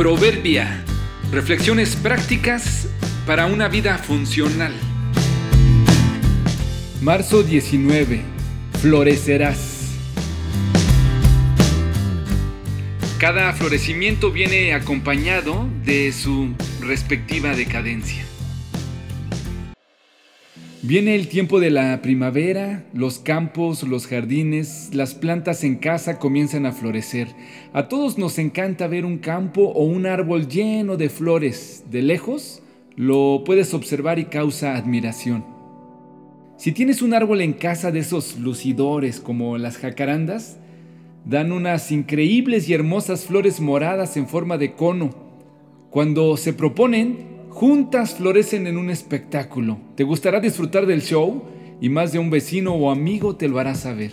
Proverbia. Reflexiones prácticas para una vida funcional. Marzo 19. Florecerás. Cada florecimiento viene acompañado de su respectiva decadencia. Viene el tiempo de la primavera, los campos, los jardines, las plantas en casa comienzan a florecer. A todos nos encanta ver un campo o un árbol lleno de flores. De lejos lo puedes observar y causa admiración. Si tienes un árbol en casa de esos lucidores como las jacarandas, dan unas increíbles y hermosas flores moradas en forma de cono. Cuando se proponen, juntas florecen en un espectáculo. Te gustará disfrutar del show y más de un vecino o amigo te lo hará saber.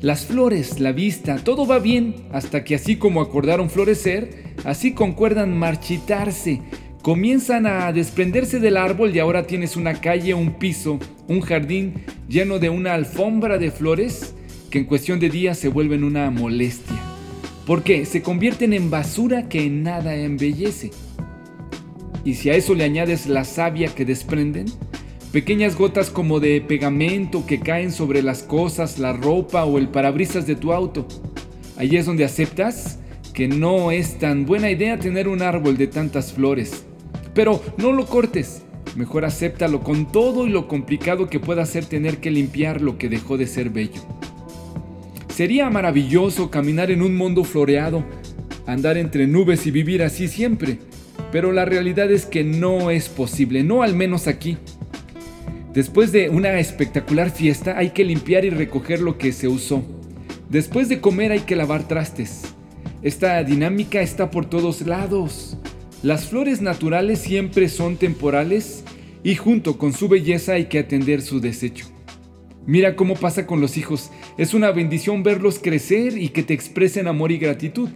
Las flores, la vista, todo va bien hasta que así como acordaron florecer, así concuerdan marchitarse. Comienzan a desprenderse del árbol y ahora tienes una calle, un piso, un jardín lleno de una alfombra de flores que en cuestión de días se vuelven una molestia. Porque se convierten en basura que en nada embellece. Y si a eso le añades la savia que desprenden, pequeñas gotas como de pegamento que caen sobre las cosas, la ropa o el parabrisas de tu auto, ahí es donde aceptas que no es tan buena idea tener un árbol de tantas flores. Pero no lo cortes, mejor acéptalo con todo y lo complicado que pueda ser tener que limpiar lo que dejó de ser bello. Sería maravilloso caminar en un mundo floreado, andar entre nubes y vivir así siempre pero la realidad es que no es posible, no al menos aquí. Después de una espectacular fiesta hay que limpiar y recoger lo que se usó. Después de comer hay que lavar trastes. Esta dinámica está por todos lados. Las flores naturales siempre son temporales y junto con su belleza hay que atender su desecho. Mira cómo pasa con los hijos. Es una bendición verlos crecer y que te expresen amor y gratitud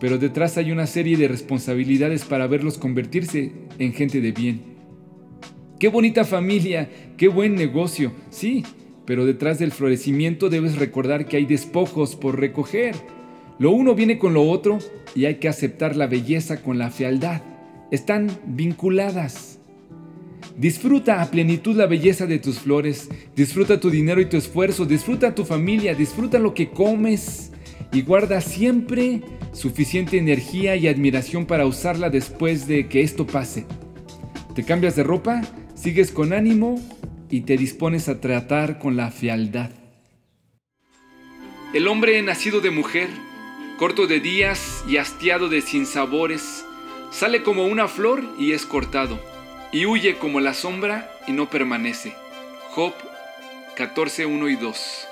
pero detrás hay una serie de responsabilidades para verlos convertirse en gente de bien. Qué bonita familia, qué buen negocio, sí, pero detrás del florecimiento debes recordar que hay despojos por recoger. Lo uno viene con lo otro y hay que aceptar la belleza con la fealdad. Están vinculadas. Disfruta a plenitud la belleza de tus flores, disfruta tu dinero y tu esfuerzo, disfruta tu familia, disfruta lo que comes y guarda siempre suficiente energía y admiración para usarla después de que esto pase. Te cambias de ropa, sigues con ánimo y te dispones a tratar con la fealdad. El hombre nacido de mujer, corto de días y hastiado de sinsabores, sale como una flor y es cortado, y huye como la sombra y no permanece. Job 14, 1 y 2.